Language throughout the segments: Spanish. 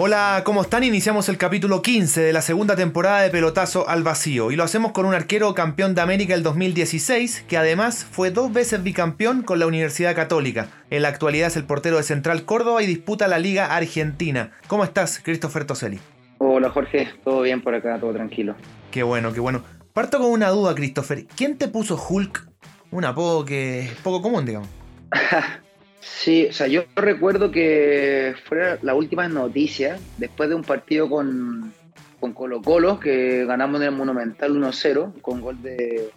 Hola, ¿cómo están? Iniciamos el capítulo 15 de la segunda temporada de Pelotazo al Vacío y lo hacemos con un arquero campeón de América el 2016 que además fue dos veces bicampeón con la Universidad Católica. En la actualidad es el portero de Central Córdoba y disputa la Liga Argentina. ¿Cómo estás, Christopher Toselli? Hola Jorge, todo bien por acá, todo tranquilo. Qué bueno, qué bueno. Parto con una duda, Christopher. ¿Quién te puso Hulk? Un apodo que es poco común, digamos. Sí, o sea, yo recuerdo que fue la última noticia después de un partido con, con Colo Colo, que ganamos en el Monumental 1-0 con gol de,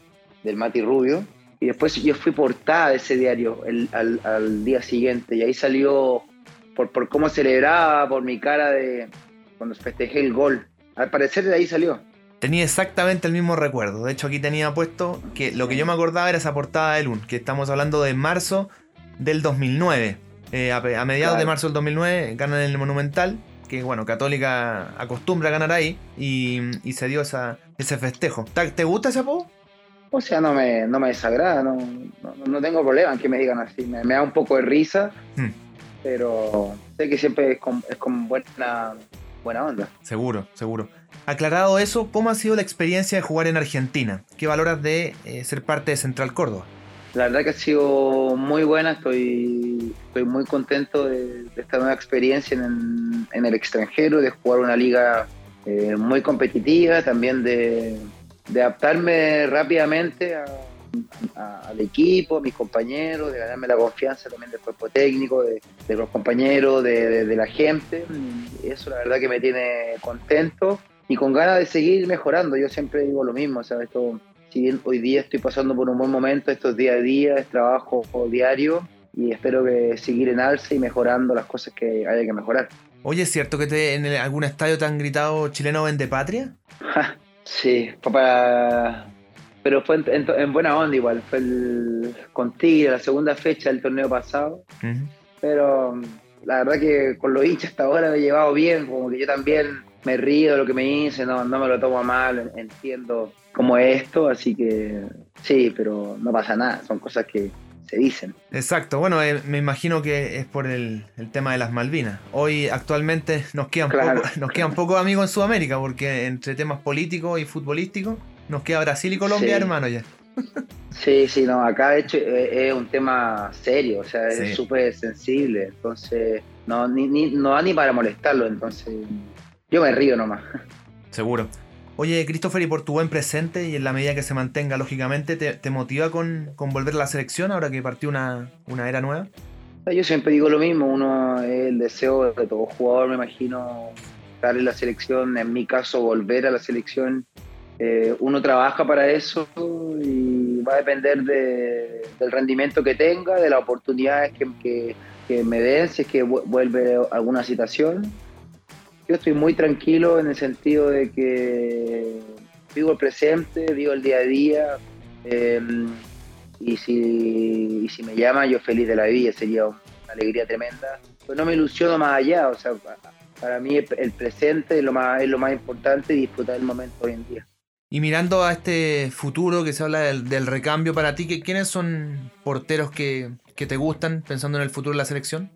del Mati Rubio. Y después yo fui portada de ese diario al, día siguiente y ahí salió por, por cómo celebraba, por mi cara de cuando festejé el gol. Al parecer de ahí salió. Tenía exactamente el mismo recuerdo. De hecho, aquí tenía puesto que lo que yo me acordaba era esa portada de Lun, que estamos hablando de marzo del 2009. Eh, a, mediados de marzo del 2009 ganan el Monumental, que bueno, Católica acostumbra a ganar ahí, y, se dio esa, ese festejo. ¿Te gusta ese apodo? O sea, no me, no me desagrada, no, no, tengo problema en que me digan así, me, da un poco de risa, hmm. pero sé que siempre es con, es con buena, buena onda. Seguro, seguro. Aclarado eso, ¿cómo ha sido la experiencia de jugar en Argentina? ¿Qué valoras de eh, ser parte de Central Córdoba? La verdad que ha sido muy buena, estoy, estoy muy contento de, esta nueva experiencia en, el extranjero, de jugar una liga eh, muy competitiva, también de, adaptarme rápidamente al equipo, a mis compañeros, de ganarme la confianza también del cuerpo técnico, de, los compañeros, de, la gente. eso la verdad que me tiene contento y con ganas de seguir mejorando. Yo siempre digo lo mismo, ¿sabes? Esto, si bien hoy día estoy pasando por un buen momento, estos día a día, es trabajo diario y espero que seguir en alza y mejorando las cosas que haya que mejorar. Oye, ¿es cierto que te, en algún estadio te han gritado chileno vende patria? sí, para, pero fue en, buena onda igual, fue el, con Tigre, la segunda fecha del torneo pasado, pero la verdad que con los hinchas hasta ahora me he llevado bien, como que yo también me río de lo que me dice, no, no me lo tomo mal, entiendo cómo es esto, así que sí, pero no pasa nada, son cosas que se dicen. Exacto, bueno, eh, me imagino que es por el, tema de las Malvinas. Hoy actualmente nos quedan, poco, nos quedan pocos amigos en Sudamérica, porque entre temas políticos y futbolísticos nos queda Brasil y Colombia, hermano, ya. Sí, sí, no, acá de hecho eh, es un tema serio, o sea, es súper sensible, entonces no, ni, ni, no da ni para molestarlo, entonces yo me río nomás. Seguro. Oye, Christopher, y por tu buen presente y en la medida que se mantenga, lógicamente, ¿te, motiva con, volver a la selección ahora que partió una, era nueva? Yo siempre digo lo mismo, uno es el deseo de todo jugador, me imagino, estar en la selección, en mi caso, volver a la selección. Eh, uno trabaja para eso y va a depender del rendimiento que tenga, de las oportunidades que, que, que me den, si es que vuelve alguna situación yo estoy muy tranquilo en el sentido de que vivo el presente, vivo el día a día. Em, y, si, me llama, yo feliz de la vida, sería una alegría tremenda. Pero no me ilusiono más allá, o sea, para mí el presente es lo más, importante y disfrutar el momento hoy en día. Y mirando a este futuro que se habla del, recambio para ti, ¿quiénes son porteros que te gustan pensando en el futuro de la selección?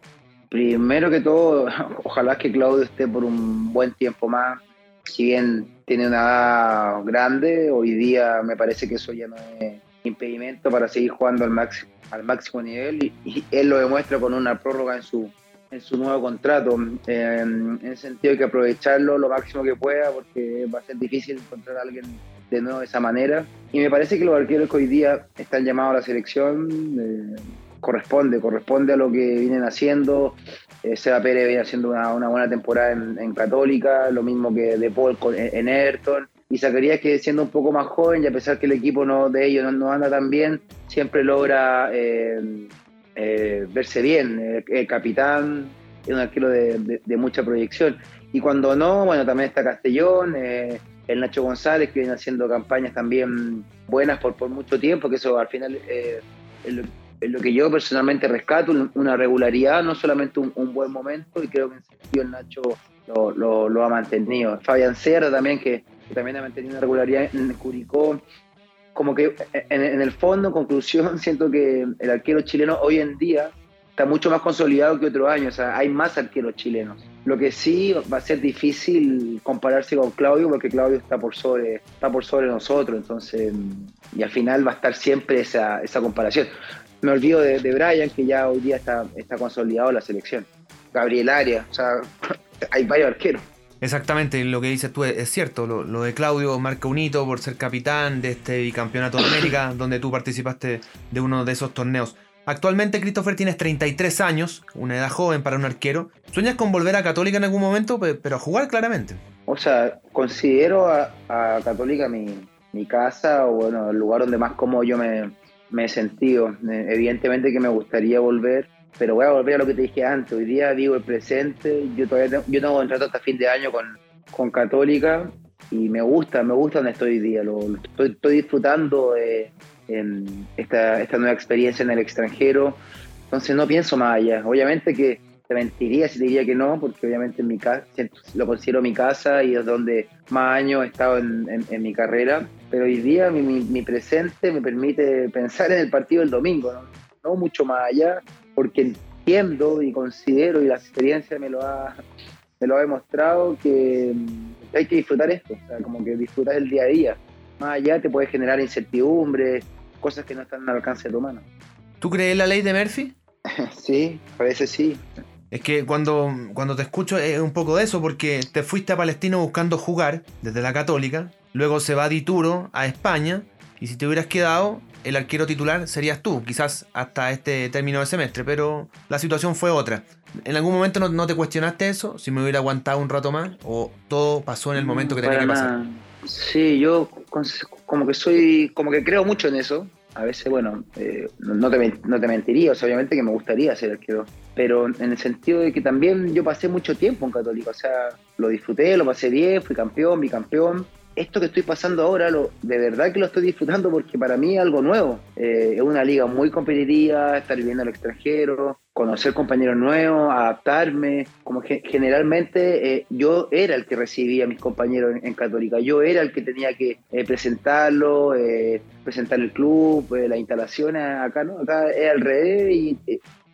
Primero que todo, ojalá que Claudio esté por un buen tiempo más. Si bien tiene una edad grande, hoy día me parece que eso ya no es impedimento para seguir jugando al máximo, al máximo nivel y, él lo demuestra con una prórroga en su, en su nuevo contrato. en el sentido de que aprovecharlo lo máximo que pueda porque va a ser difícil encontrar a alguien de nuevo de esa manera. Y me parece que los arqueros que hoy día están llamados a la selección eh, corresponde, corresponde a lo que vienen haciendo. Eh, Seba Pérez viene haciendo una, buena temporada en, Católica, lo mismo que De Paul en, Everton. Y Zacarías que siendo un poco más joven y a pesar que el equipo no, de ellos no, anda tan bien, siempre logra eh, eh, verse bien. El, capitán es un arquero de, mucha proyección. Y cuando no, bueno, también está Castellón, el Nacho González que viene haciendo campañas también buenas por, por mucho tiempo, que eso al final es lo que yo personalmente rescato, una regularidad, no solamente un, buen momento, y creo que en sentido el Nacho lo, lo, ha mantenido. Fabián Serra también, que, también ha mantenido una regularidad en Curicó. Como que en, en el fondo, en conclusión, siento que el arquero chileno hoy en día está mucho más consolidado que otro año, o sea, hay más arqueros chilenos. Lo que sí va a ser difícil compararse con Claudio porque Claudio está por sobre, está por sobre nosotros, entonces, y al final va a estar siempre esa, esa comparación. Me olvido de, de, Brian, que ya hoy día está, está consolidado la selección. Gabriel Arias, o sea, hay varios arqueros. Exactamente, lo que dices tú es, cierto. Lo, lo, de Claudio marca un hito por ser capitán de este bicampeonato de América, donde tú participaste de uno de esos torneos. Actualmente, Christopher, tienes 33 años, una edad joven para un arquero. ¿Sueñas con volver a Católica en algún momento, pero a jugar claramente? O sea, considero a, Católica mi, casa o bueno, el lugar donde más cómodo yo me, he sentido. Eh, evidentemente que me gustaría volver, pero voy a volver a lo que te dije antes. Hoy día digo el presente. Yo todavía tengo, yo tengo contrato hasta fin de año con, con Católica y me gusta, me gusta donde estoy hoy día. Lo, estoy, estoy disfrutando de esta, esta nueva experiencia en el extranjero. Entonces no pienso más allá. Obviamente que te mentiría si te diría que no, porque obviamente en mi casa, lo considero mi casa y es donde más años he estado en, mi carrera. Pero hoy día mi, mi, presente me permite pensar en el partido del domingo, ¿no? no mucho más allá, porque entiendo y considero y la experiencia me lo ha, me lo ha demostrado que hay que disfrutar esto, o sea, como que disfrutar el día a día. Más allá te puede generar incertidumbre, cosas que no están al alcance de tu mano. ¿Tú crees la ley de Murphy? sí, parece sí. Es que cuando, cuando te escucho es un poco de eso, porque te fuiste a Palestino buscando jugar desde la Católica, luego se va Dituro a España, y si te hubieras quedado, el arquero titular serías tú, quizás hasta este término de semestre, pero la situación fue otra. ¿En algún momento no, te cuestionaste eso? Si me hubiera aguantado un rato más, o todo pasó en el momento que tenía que pasar. Sí, yo como que soy, como que creo mucho en eso. A veces, bueno, eh, no, te, no te mentiría, obviamente que me gustaría ser arquero, pero en el sentido de que también yo pasé mucho tiempo en Católico, o sea, lo disfruté, lo pasé bien, fui campeón, bicampeón, esto que estoy pasando ahora, lo, de verdad que lo estoy disfrutando porque para mí es algo nuevo. Eh, es una liga muy competitiva, estar viviendo al extranjero, conocer compañeros nuevos, adaptarme. Como que generalmente eh, yo era el que recibía a mis compañeros en, Católica, yo era el que tenía que eh, presentarlo, presentar el club, las instalaciones. Acá no, acá es al revés y,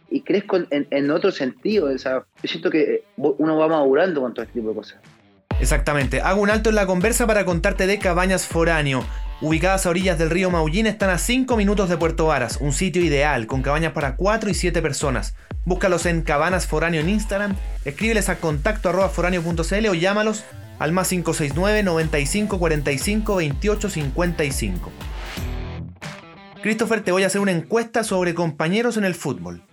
y crezco en, en, otro sentido. Yo siento que uno va madurando con todo este tipo de cosas. Exactamente. Hago un alto en la conversa para contarte de Cabañas Foráneo. Ubicadas a orillas del río Maullín, están a 5 minutos de Puerto Varas, un sitio ideal, con cabañas para 4 y 7 personas. Búscalos en Cabanas Foráneo en Instagram, escríbeles a contacto o llámalos al más 569 95 45 28 55. Christopher, te voy a hacer una encuesta sobre compañeros en el fútbol.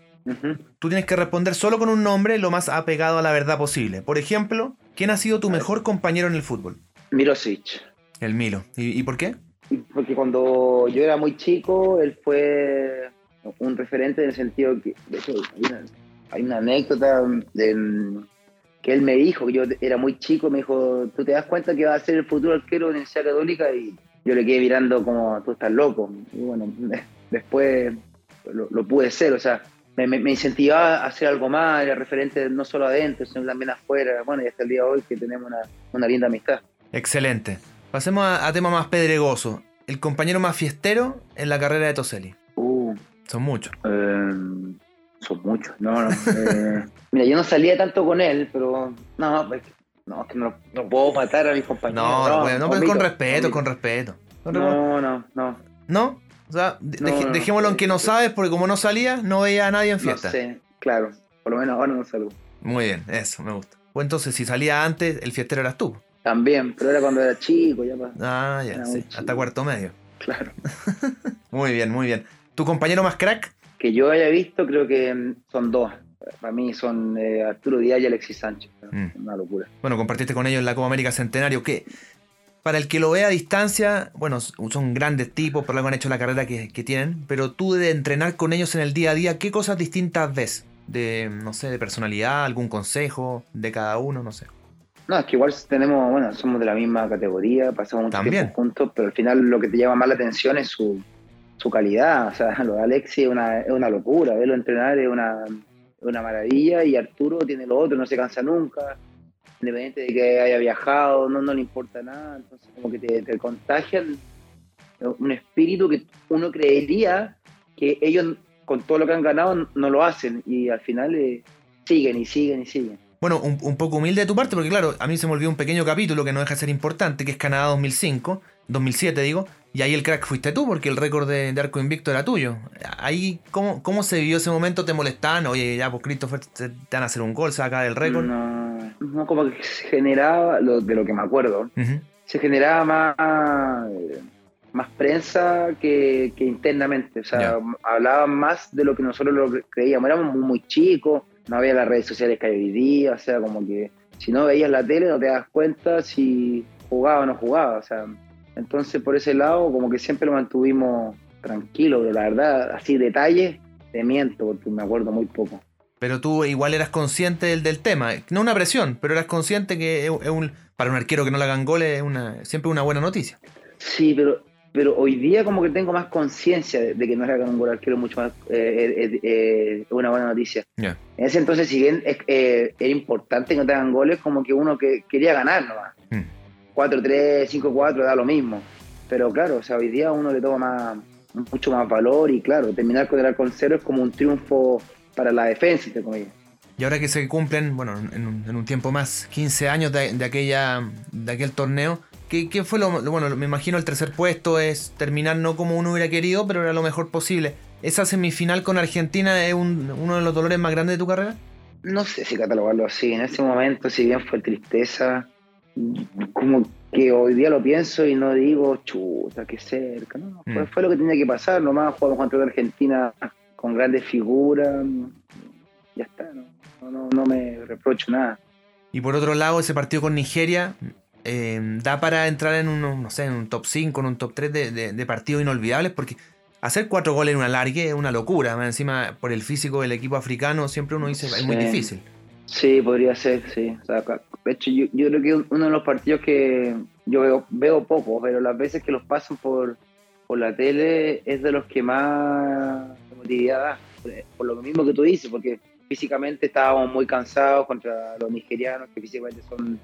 Tú tienes que responder solo con un nombre lo más apegado a la verdad posible. Por ejemplo, ¿quién ha sido tu mejor compañero en el fútbol? Milosic. El Milo. ¿Y, por qué? Porque cuando yo era muy chico, él fue un referente en el sentido que, de hecho, hay una, anécdota de, que él me dijo, que yo era muy chico, me dijo, tú te das cuenta que va a ser el futuro arquero de la Universidad Católica y yo le quedé mirando como, tú estás loco. Y bueno, después lo, lo pude ser, o sea, me, incentivaba a hacer algo más, era referente no solo adentro, sino también afuera. Bueno, y hasta el día de hoy que tenemos una, linda amistad. Excelente. Pasemos a, tema más pedregoso. El compañero más fiestero en la carrera de Toseli. Uh, son muchos. Eh, son muchos. No, no. Eh, mira, yo no salía tanto con él, pero no, no, que no, puedo matar a mis compañeros. No, no, no, pero con respeto, con respeto. no, no, no. ¿No? O sea, dejémoslo en que no sabes, porque como no salía, no veía a nadie en fiesta. Sí, claro. Por lo menos ahora no salgo. Muy bien, eso, me gusta. Pues entonces, si salía antes, el fiestero eras tú. También, pero era cuando era chico, ya Ah, ya, sí. Hasta cuarto medio. Claro. muy bien, muy bien. ¿Tu compañero más crack? Que yo haya visto, creo que mm, son dos. Para mí son eh, Arturo Díaz y Alexis Sánchez. Mm. Una locura. Bueno, compartiste con ellos en la Copa América Centenario. ¿Qué, para el que lo vea a distancia, bueno, son grandes tipos, por algo han hecho la carrera que, tienen, pero tú de entrenar con ellos en el día a día, ¿qué cosas distintas ves? De, no sé, de personalidad, algún consejo de cada uno, no sé. No, es que igual tenemos, bueno, somos de la misma categoría, pasamos mucho tiempo juntos, pero al final lo que te llama más la atención es su, su calidad. O sea, lo de Alexis es una, es una locura, verlo entrenar es una, una maravilla y Arturo tiene lo otro, no se cansa nunca, independiente de que haya viajado, no, no le importa nada, entonces como que te, te contagian un espíritu que uno creería que ellos con todo lo que han ganado no lo hacen y al final eh, siguen y siguen y siguen. Bueno, un, un, poco humilde de tu parte, porque claro, a mí se me olvidó un pequeño capítulo que no deja de ser importante, que es Canadá 2005, 2007 digo, y ahí el crack fuiste tú, porque el récord de, de, arco invicto era tuyo. Ahí, ¿cómo, ¿cómo se vivió ese momento? ¿Te molestaban? Oye, ya, pues Christopher, te, van a hacer un gol, se va a caer el récord. No, no, como que se generaba, lo, de lo que me acuerdo, uh -huh. se generaba más, más prensa que, que internamente. O sea, yeah. hablaban más de lo que nosotros lo creíamos. Éramos muy, muy chicos, no había las redes sociales que hay hoy día, o sea, como que si no veías la tele no te das cuenta si jugaba o no jugaba, o sea, entonces por ese lado como que siempre lo mantuvimos tranquilo, de la verdad, así detalles, te miento porque me acuerdo muy poco. Pero tú igual eras consciente del, del tema, no una presión, pero eras consciente que es un, para un arquero que no le hagan goles es una, siempre una buena noticia. Sí, pero pero hoy día como que tengo más conciencia de, de, que no le hagan un gol arquero mucho más eh, eh, eh, una buena noticia. Yeah. En ese entonces, si bien era importante que no te hagan goles, como que uno que quería ganar nomás. Mm. 4-3, 5-4, da lo mismo. Pero claro, o sea, hoy día uno le toma más, mucho más valor y claro, terminar con el arco en cero es como un triunfo para la defensa, entre comillas. Y ahora que se cumplen, bueno, en un, en un tiempo más, 15 años de, de, aquella, de aquel torneo, ¿Qué, ¿Qué, fue lo, bueno? Me imagino el tercer puesto es terminar no como uno hubiera querido, pero era lo mejor posible. ¿Esa semifinal con Argentina es un, uno de los dolores más grandes de tu carrera? No sé si catalogarlo así. En ese momento, si bien fue tristeza, como que hoy día lo pienso y no digo, chuta, qué cerca. No, fue, mm. fue, lo que tenía que pasar. Nomás jugamos contra Argentina con grandes figuras. Ya está, no, no, no me reprocho nada. Y por otro lado, ese partido con Nigeria, eh, da para entrar en un, no sé, en un top 5, en un top 3 de, de, de, partidos inolvidables, porque hacer cuatro goles en una largue es una locura. Encima, por el físico del equipo africano, siempre uno dice, es muy difícil. Sí, podría ser, sí. O sea, de hecho, yo, yo, creo que uno de los partidos que yo veo, veo poco, pero las veces que los pasan por, por la tele es de los que más da. Por lo mismo que tú dices, porque físicamente estábamos muy cansados contra los nigerianos, que físicamente son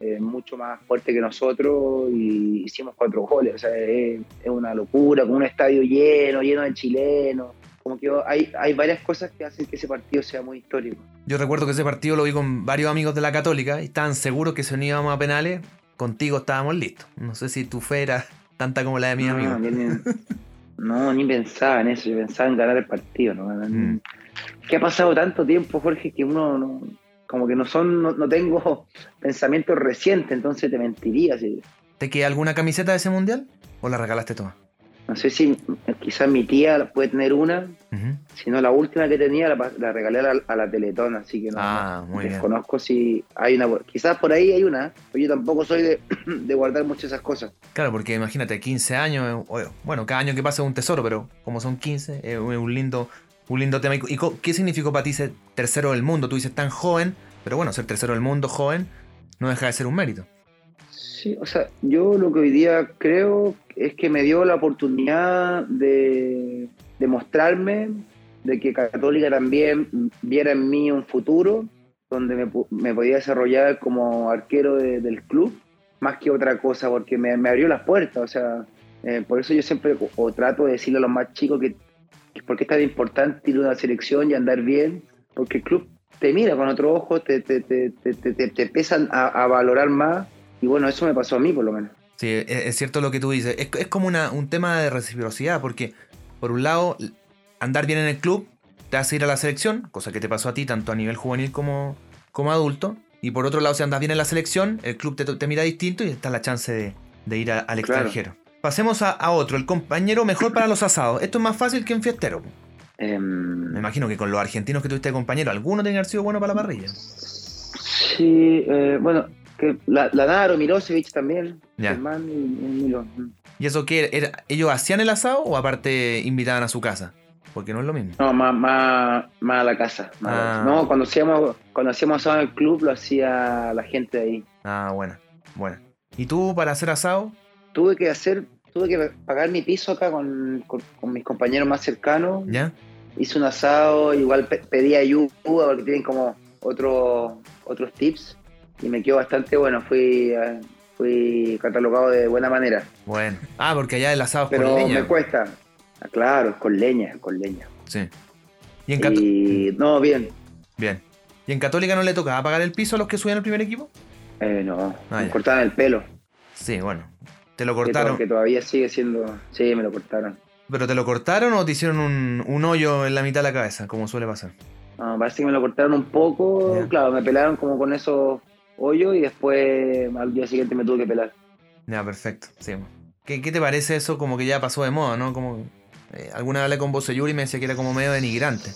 eh, mucho más fuerte que nosotros y hicimos cuatro goles. O sea, es, es, una locura, con un estadio lleno, lleno de chilenos. Como que hay, hay varias cosas que hacen que ese partido sea muy histórico. Yo recuerdo que ese partido lo vi con varios amigos de la Católica y estaban seguros que si no íbamos a penales, contigo estábamos listos. No sé si tu fe era tanta como la de mi no, amigo. Ni, no, ni pensaba en eso, yo pensaba en ganar el partido. ¿no? Mm. Que ha pasado tanto tiempo, Jorge, que uno no, como que no son, no, no, tengo pensamientos recientes, entonces te mentiría. ¿sí? ¿Te queda alguna camiseta de ese mundial? ¿O la regalaste toda? No sé si quizás mi tía puede tener una, uh -huh. si no la última que tenía la, la regalé a la, a la, Teletón, así que no, ah, muy desconozco bien. si hay una, quizás por ahí hay una, pero yo tampoco soy de, de guardar muchas esas cosas. Claro, porque imagínate, 15 años, bueno, cada año que pasa es un tesoro, pero como son 15, es un lindo, un lindo tema. ¿Y qué significó para ti ser tercero del mundo? Tú dices tan joven, pero bueno, ser tercero del mundo joven no deja de ser un mérito. Sí, o sea, yo lo que hoy día creo es que me dio la oportunidad de, de mostrarme, de que Católica también viera en mí un futuro donde me, me podía desarrollar como arquero de, del club, más que otra cosa, porque me, me abrió las puertas, o sea, eh, por eso yo siempre o, trato de decirle a los más chicos que, que por qué es tan importante ir a una selección y andar bien, porque el club te mira con otro ojo, te, te, te, te empiezan a, a valorar más y bueno, eso me pasó a mí por lo menos. Sí, es, es cierto lo que tú dices. Es, es como una, un tema de reciprocidad, porque por un lado, andar bien en el club te hace ir a la selección, cosa que te pasó a ti tanto a nivel juvenil como, como adulto. Y por otro lado, si andas bien en la selección, el club te, te mira distinto y está la chance de, de ir a, al extranjero. Claro. Pasemos a, a, otro, el compañero mejor para los asados. Esto es más fácil que en fiestero. Eh, Me imagino que con los argentinos que tuviste de compañero, ¿alguno tiene que haber sido bueno para la parrilla? Sí, eh, bueno, que la, la Naro, Mirosevic también, Ya. Germán y, y Milo. ¿Y eso qué era? ¿Ellos hacían el asado o aparte invitaban a su casa? Porque no es lo mismo. No, más, más, más a la casa. más a la Ah. No, cuando hacíamos, cuando hacíamos asado en el club lo hacía la gente de ahí. Ah, bueno, bueno. ¿Y tú para hacer asado? Tuve que hacer tuve que pagar mi piso acá con, con- con mis compañeros más cercanos. ¿Ya? Hice un asado, igual pe- pedí ayuda porque tienen como otro, otros tips y me quedó bastante bueno. Fui, eh, fui catalogado de buena manera. Bueno. Ah, porque allá el asado es Pero con leña. me cuesta. Ah, claro, es con leña, con leña. Sí. Y en, Y no, bien. Bien. ¿Y en Católica no le tocaba pagar el piso a los que subían al primer equipo? Eh, no, Ah, me ya. cortaron el pelo. Sí, bueno. Te lo cortaron. que todavía sigue siendo. Sí, me lo cortaron. ¿Pero te lo cortaron o te hicieron un, un hoyo en la mitad de la cabeza, como suele pasar? No, parece que me lo cortaron un poco. Claro, me pelaron como con esos hoyos y después al día siguiente me tuve que pelar. Ya, perfecto. Sí. ¿Qué, qué te parece eso? Como que ya pasó de moda, ¿no? Como eh, alguna vez hablé con vos Yuri y me decía que era como medio denigrante.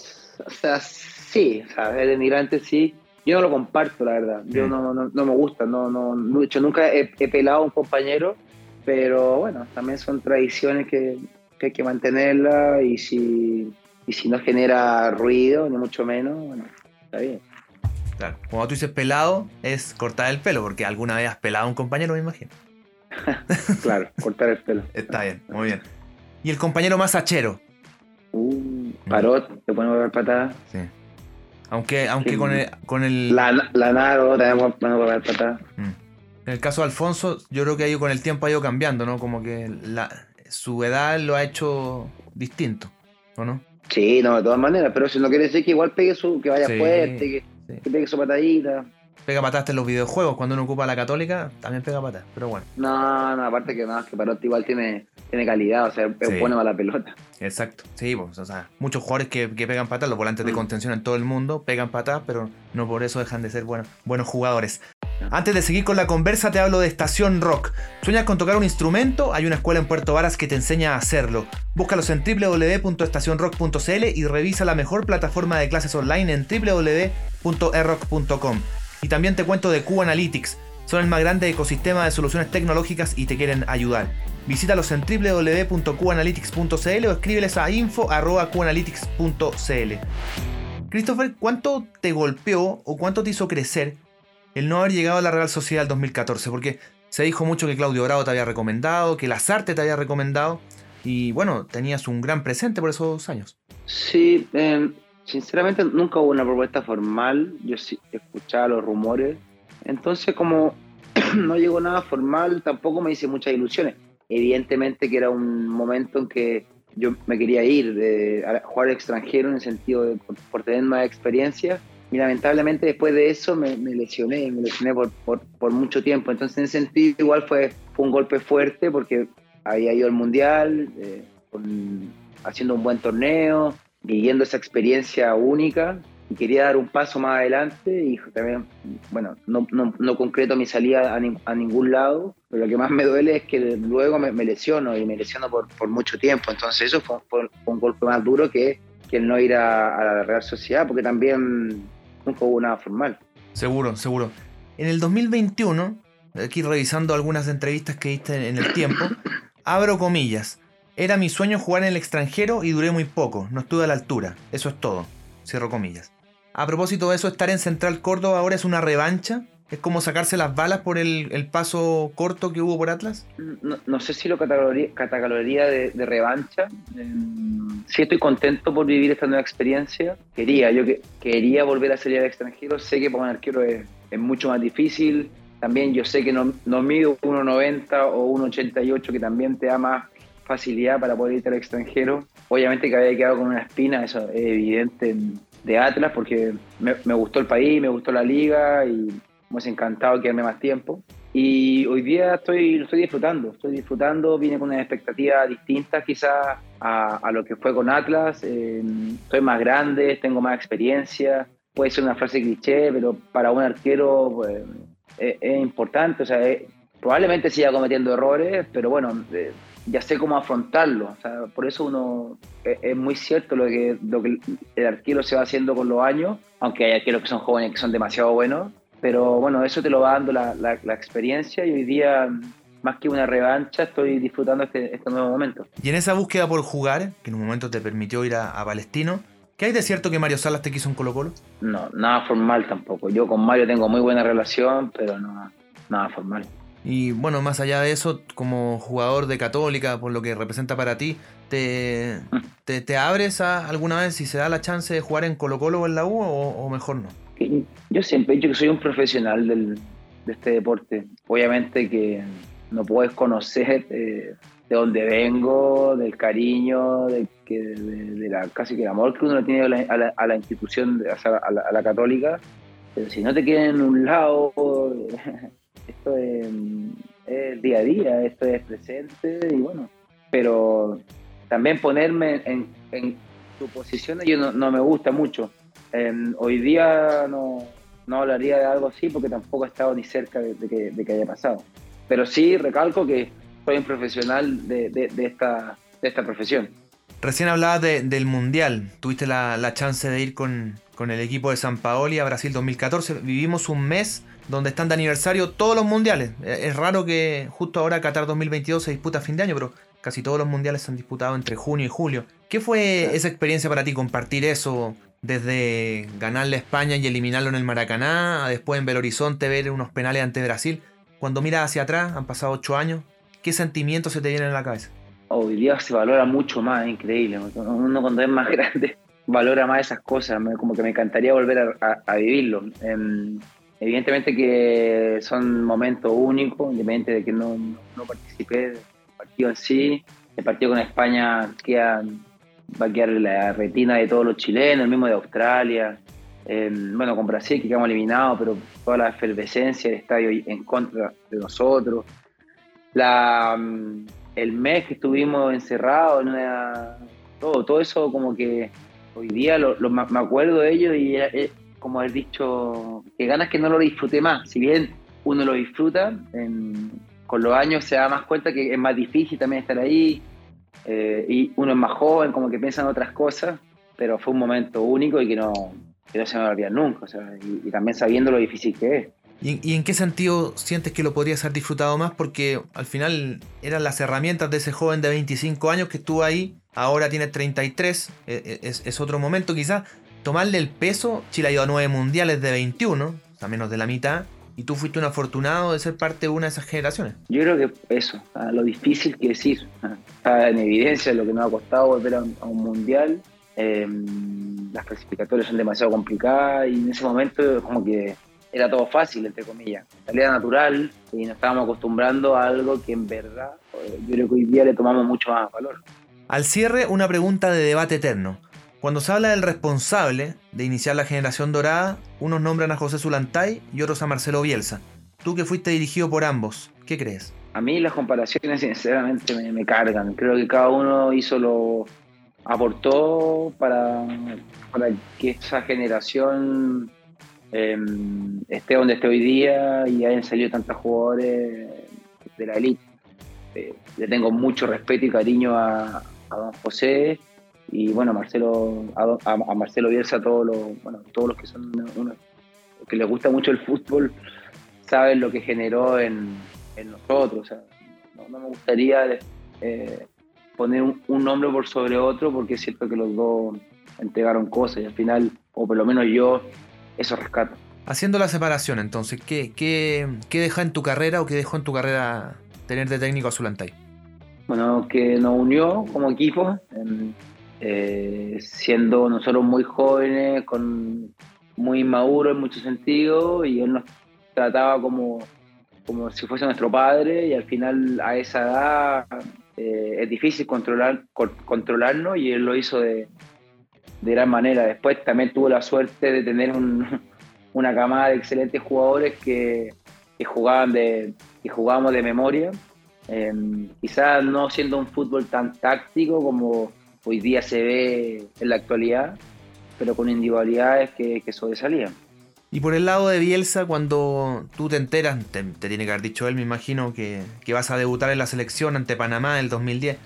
O sea, sí, o sea, el denigrante sí. Yo no lo comparto, la verdad. Yo Mm. no, no, no me gusta. No, no, hecho, nunca he, he pelado a un compañero, pero bueno, también son tradiciones que, que hay que mantenerlas y si, y si no genera ruido, ni mucho menos, bueno, está bien. Claro. Cuando tú dices pelado, es cortar el pelo, porque alguna vez has pelado a un compañero, me imagino. Claro, cortar el pelo. Está bien, muy bien. ¿Y el compañero más hachero? Uh, parot, te podemos dar patada. Sí. Aunque, aunque Sí. con el, con el La, la Naro, también podemos dar patada. Mm. En el caso de Alfonso, yo creo que ha ido con el tiempo ha ido cambiando, ¿no? Como que la, su edad lo ha hecho distinto, ¿o no? Sí, no, de todas maneras, pero eso no quiere decir que igual pegue su, que vaya Sí, fuerte, que, sí. que pegue su patadita. Pega patas en los videojuegos, cuando uno ocupa la católica, también pega patas, pero bueno. No, no, aparte que no, que Parot igual tiene, tiene calidad, o sea, es Sí. bueno para la pelota. Exacto, sí, pues, o sea, muchos jugadores que, que pegan patas, los volantes de Mm. contención en todo el mundo, pegan patas, pero no por eso dejan de ser buenos, buenos jugadores. Antes de seguir con la conversa, te hablo de Estación Rock. ¿Sueñas con tocar un instrumento? Hay una escuela en Puerto Varas que te enseña a hacerlo. Búscalos en www.estacionrock.cl y revisa la mejor plataforma de clases online en www.errock.com. Y también te cuento de Q Analytics. Son el más grande ecosistema de soluciones tecnológicas y te quieren ayudar. Visítalos en www.qanalytics.cl o escríbeles a info.qanalytics.cl. Christopher, ¿cuánto te golpeó o cuánto te hizo crecer el no haber llegado a la Real Sociedad del 2014? Porque se dijo mucho que Claudio Bravo te había recomendado, que Lazarte te había recomendado y bueno, tenías un gran presente por esos años. Sí, eh, sinceramente nunca hubo una propuesta formal, yo sí escuchaba los rumores, entonces como no llegó nada formal, tampoco me hice muchas ilusiones. Evidentemente que era un momento en que yo me quería ir a jugar extranjero en el sentido de por tener más experiencia y lamentablemente después de eso me, lesioné, me lesioné por, por, mucho tiempo. Entonces en ese sentido igual fue, fue un golpe fuerte porque había ido al mundial, eh, con, haciendo un buen torneo, viviendo esa experiencia única y quería dar un paso más adelante y también, bueno, no, no, no concreto mi salida a, ni, a, ningún lado, pero lo que más me duele es que luego me, me lesiono y me lesiono por, por, mucho tiempo, entonces eso fue, un golpe más duro que, que el no ir a, la Real Sociedad, porque también nunca hubo nada formal. Seguro, seguro. En el 2021, aquí revisando algunas entrevistas que diste en el tiempo, abro comillas. Era mi sueño jugar en el extranjero y duré muy poco, no estuve a la altura, eso es todo. Cierro comillas. A propósito de eso, estar en Central Córdoba ahora es una revancha. ¿Es como sacarse las balas por el, el paso corto que hubo por Atlas? No, sé si lo catalogaría de, revancha. Eh, sí estoy contento por vivir esta nueva experiencia. Quería, yo que, quería volver a salir al extranjero. Sé que para un arquero es, mucho más difícil. También yo sé que no, no mido 1,90 o 1,88, que también te da más facilidad para poder ir al extranjero. Obviamente que había quedado con una espina, eso es evidente de Atlas, porque me gustó el país, me gustó la liga y me hemos encantado quedarme más tiempo. Y hoy día estoy, lo estoy disfrutando, estoy disfrutando, vine con una expectativa distinta quizás a, a, lo que fue con Atlas. Eh, estoy más grande, tengo más experiencia. Puede ser una frase cliché, pero para un arquero pues, es, es, importante. O sea, es, probablemente siga cometiendo errores, pero bueno, eh, ya sé cómo afrontarlo. O sea, por eso uno es, es, muy cierto lo que, lo que el arquero se va haciendo con los años, aunque hay arqueros que son jóvenes que son demasiado buenos. Pero bueno, eso te lo va dando la, la, la experiencia y hoy día, más que una revancha, estoy disfrutando este, este, nuevo momento. Y en esa búsqueda por jugar, que en un momento te permitió ir a, a Palestino, ¿qué hay de cierto que Mario Salas te quiso en Colo Colo? No, nada formal tampoco. Yo con Mario tengo muy buena relación, pero no, nada formal. Y bueno, más allá de eso, como jugador de Católica, por lo que representa para ti, ¿te, te, abres a alguna vez si se da la chance de jugar en Colo Colo o en la U o, mejor no? Yo siempre he dicho que soy un profesional del, de este deporte. Obviamente que no puedes conocer eh, de dónde vengo, del cariño, de, que, de, la, casi que el amor que uno tiene a la, a la, institución, a la, a la, católica. Pero si no te quedan en un lado, esto es, día a día, esto es presente y bueno. Pero también ponerme en, en tu posición yo no, me gusta mucho. Hoy día no, no hablaría de algo así porque tampoco he estado ni cerca de, que, de que haya pasado. Pero sí recalco que soy un profesional de, de, esta, de esta profesión. Recién hablabas del Mundial. Tuviste la, la chance de ir con, con, el equipo de San Paoli a Brasil 2014. Vivimos un mes donde están de aniversario todos los mundiales. Es raro que justo ahora Qatar 2022 se disputa a fin de año, pero casi todos los mundiales se han disputado entre junio y julio. ¿Qué fue esa experiencia para ti compartir eso? Desde ganarle a España y eliminarlo en el Maracaná, a después en Belo Horizonte ver unos penales ante Brasil. Cuando miras hacia atrás, han pasado ocho años, ¿qué sentimientos se te vienen a la cabeza? Hoy día se valora mucho más, es increíble. Uno cuando es más grande valora más esas cosas, como que me encantaría volver a, vivirlo. Em, evidentemente que son momentos únicos, independientemente de que no, no, participé del partido en sí. El partido con España queda, va a quedar la retina de todos los chilenos, el mismo de Australia. Em, bueno, con Brasil que quedamos eliminados, pero toda la efervescencia del estadio en contra de nosotros la, mm, el mes que estuvimos encerrados, todo, todo eso como que hoy día lo, me acuerdo de ello y como he dicho, que ganas que no lo disfruté más, si bien uno lo disfruta, con los años se da más cuenta que es más difícil también estar ahí eh, y uno es más joven, como que piensa en otras cosas, pero fue un momento único y que no, que no se me va a nunca, y también sabiendo lo difícil que es. ¿Y, en qué sentido sientes que lo podrías haber disfrutado más? Porque al final eran las herramientas de ese joven de 25 años que estuvo ahí, ahora tiene 33, e, e, es, otro momento quizás. Tomarle el peso, Chile ha ido a 9 mundiales de 21, o sea, menos de la mitad, y tú fuiste un afortunado de ser parte de una de esas generaciones. Yo creo que eso, lo difícil que decir, está en evidencia lo que nos ha costado volver a un, mundial. Em, las clasificatorias son demasiado complicadas y en ese momento como que era todo fácil, entre comillas. Salida natural y nos estábamos acostumbrando a algo que en verdad eh, yo creo que hoy día le tomamos mucho más valor. Al cierre, una pregunta de debate eterno. Cuando se habla del responsable de iniciar la generación dorada, unos nombran a José Zulantay y otros a Marcelo Bielsa. Tú que fuiste dirigido por ambos, ¿qué crees? A mí las comparaciones sinceramente me, cargan. Creo que cada uno hizo lo aportó para, para que esa generación Em, esté donde esté hoy día y hayan salido tantos jugadores de la élite. Eh, le tengo mucho respeto y cariño a, don José y bueno, Marcelo, a, Marcelo Bielsa, todos los, bueno, todos los que son que les gusta mucho el fútbol, saben lo que generó en, nosotros. no, me gustaría eh, poner un, un, nombre por sobre otro porque es cierto que los dos entregaron cosas y al final, o por lo menos yo, eso rescato. Haciendo la separación, entonces, ¿qué, qué, qué deja en tu carrera o qué dejó en tu carrera tener de técnico a Zulantay? Bueno, que nos unió como equipo, eh, siendo nosotros muy jóvenes, con muy inmaduros en muchos sentidos, y él nos trataba como, como si fuese nuestro padre, y al final a esa edad eh, es difícil controlar, controlarnos, y él lo hizo de, de gran manera. Después también tuvo la suerte de tener una camada de excelentes jugadores que, jugaban de, que jugábamos de memoria. Em, quizás no siendo un fútbol tan táctico como hoy día se ve en la actualidad, pero con individualidades que, que sobresalían. Y por el lado de Bielsa, cuando tú te enteras, te, tiene que haber dicho él, me imagino, que, que, vas a debutar en la selección ante Panamá en el 2010.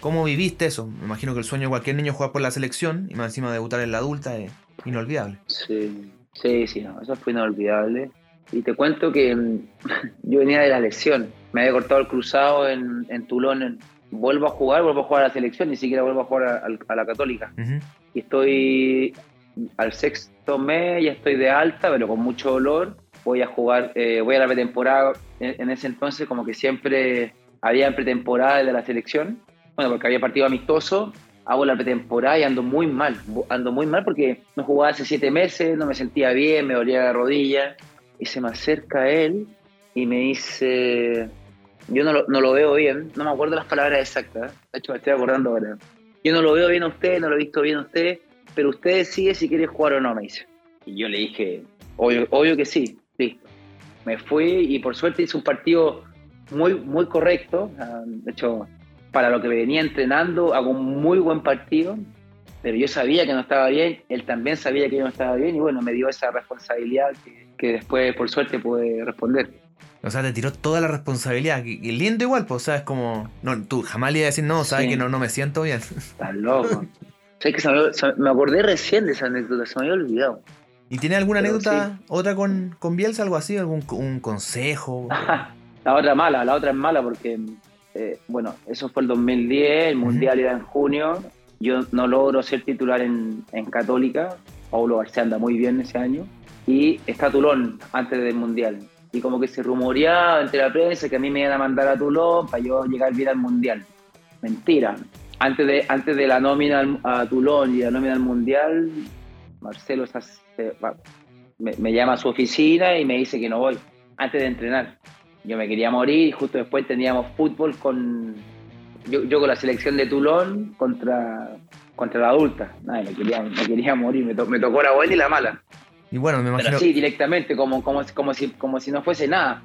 ¿Cómo viviste eso? Me imagino que el sueño de cualquier niño jugar por la selección y más encima debutar en la adulta es inolvidable. Sí, sí, sí, no, eso fue inolvidable. Y te cuento que mm, yo venía de la lesión, me había cortado el cruzado en, en Tulón, vuelvo a jugar, vuelvo a jugar a la selección, ni siquiera vuelvo a jugar a, la católica. Y estoy al sexto mes, ya estoy de alta, pero con mucho dolor. Voy a jugar, eh, voy a la pretemporada. En ese entonces como que siempre había pretemporada de la selección, bueno, porque había partido amistoso, hago la pretemporada y ando muy mal, ando muy mal porque no jugaba hace siete meses, no me sentía bien, me dolía la rodilla, y se me acerca él y me dice, yo no lo, no lo veo bien, no me acuerdo las palabras exactas, de hecho me estoy acordando ahora, yo no lo veo bien a usted, no lo he visto bien a usted, pero usted decide si quiere jugar o no, me dice. Y yo le dije, obvio, obvio que sí, listo. Me fui y por suerte hice un partido muy, muy correcto. Ah, de hecho, para lo que venía entrenando, hago un muy buen partido, pero yo sabía que no estaba bien, él también sabía que yo no estaba bien y bueno, me dio esa responsabilidad que, después, por suerte, pude responder. O sea, te tiró toda la responsabilidad. Y lindo igual, pues, o sea, es como. No, tú jamás le ibas a decir, no, sabes que no, no me siento bien. Estás loco. que me, acordé recién de esa anécdota, se me había olvidado. ¿Y tiene alguna anécdota, otra con, con Bielsa, algo así? ¿Algún un consejo? La otra mala, la otra es mala porque, eh, bueno, eso fue el 2010, el Mundial era en junio, yo no logro ser titular en, en Católica, Paulo García anda muy bien ese año, y está Tulón antes del Mundial. Y como que se rumoreaba entre la prensa que a mí me iban a mandar a Tulón para yo llegar bien al Mundial. Mentira. Antes de, antes de la nómina a Tulón y la nómina al Mundial, Marcelo me, me llama a su oficina y me dice que no voy, antes de entrenar yo me quería morir justo después teníamos fútbol con yo, con la selección de Toulon contra, contra la adulta. Nada, me, quería, me quería morir, me, tocó la buena y la mala. Y bueno, me imagino. sí, directamente, como, como, como, si, como si no fuese nada.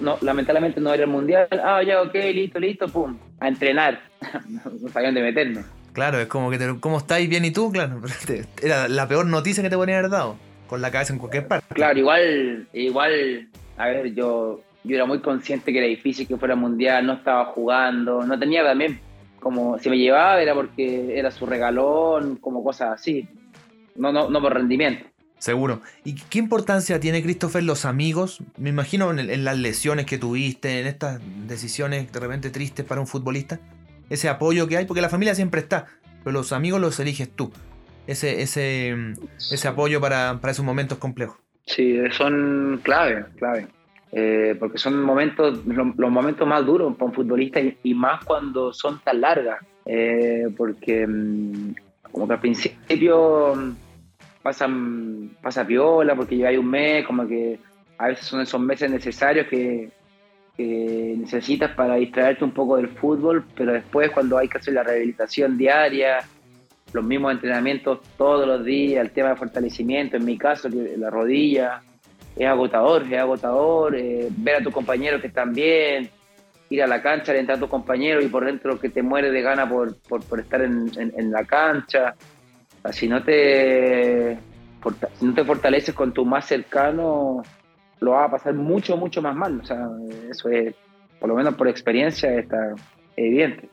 No, lamentablemente no era el mundial. Ah, ya, ok, listo, listo, pum. A entrenar. no sabían de meterme. Claro, es como que, te, ¿cómo estáis bien y tú? Claro, era la peor noticia que te podían haber dado. Con la cabeza en cualquier parte. Claro, igual, igual, a ver, yo yo era muy consciente que era difícil que fuera mundial, no estaba jugando, no tenía también, como si me llevaba era porque era su regalón, como cosas así, no, no, no por rendimiento. Seguro. ¿Y qué importancia tiene Christopher los amigos? Me imagino en, las lesiones que tuviste, en estas decisiones de repente tristes para un futbolista, ese apoyo que hay, porque la familia siempre está, pero los amigos los eliges tú. Ese, ese, ese apoyo para, para esos momentos complejos. Sí, son clave, clave. Eh, porque son momentos, los, momentos más duros para un futbolista y, más cuando son tan largas, eh, porque mm, como que al principio mm, pasan, pasa viola, porque lleva un mes, como que a veces son esos meses necesarios que, necesitas para distraerte un poco del fútbol, pero después cuando hay que hacer la rehabilitación diaria, los mismos entrenamientos todos los días, el tema de fortalecimiento, en mi caso, la rodilla, es agotador, es agotador eh, ver a tus compañeros que están bien, ir a la cancha, alentar a tus compañeros y por dentro que te muere de gana por, por, estar en, en, la cancha. Si, no te, si no te fortaleces con tu más cercano, lo vas a pasar mucho, mucho más mal. O sea, eso es, por lo menos por experiencia, está evidente.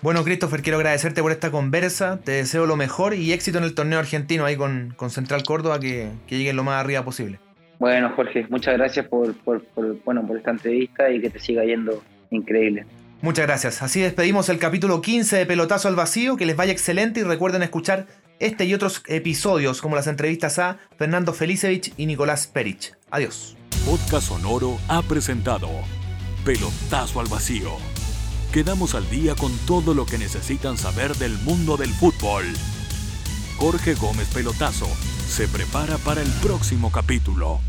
Bueno, Christopher, quiero agradecerte por esta conversa. Te deseo lo mejor y éxito en el torneo argentino ahí con, con Central Córdoba, que, que lleguen lo más arriba posible. Bueno, Jorge, muchas gracias por, bueno, por esta entrevista y que te siga yendo increíble. Muchas gracias. Así despedimos el capítulo 15 de Pelotazo al Vacío. Que les vaya excelente y recuerden escuchar este y otros episodios como las entrevistas a Fernando Felicevich y Nicolás Perich. Adiós. Podcast Sonoro ha presentado Pelotazo al Vacío. Quedamos al día con todo lo que necesitan saber del mundo del fútbol. Jorge Gómez Pelotazo se prepara para el próximo capítulo.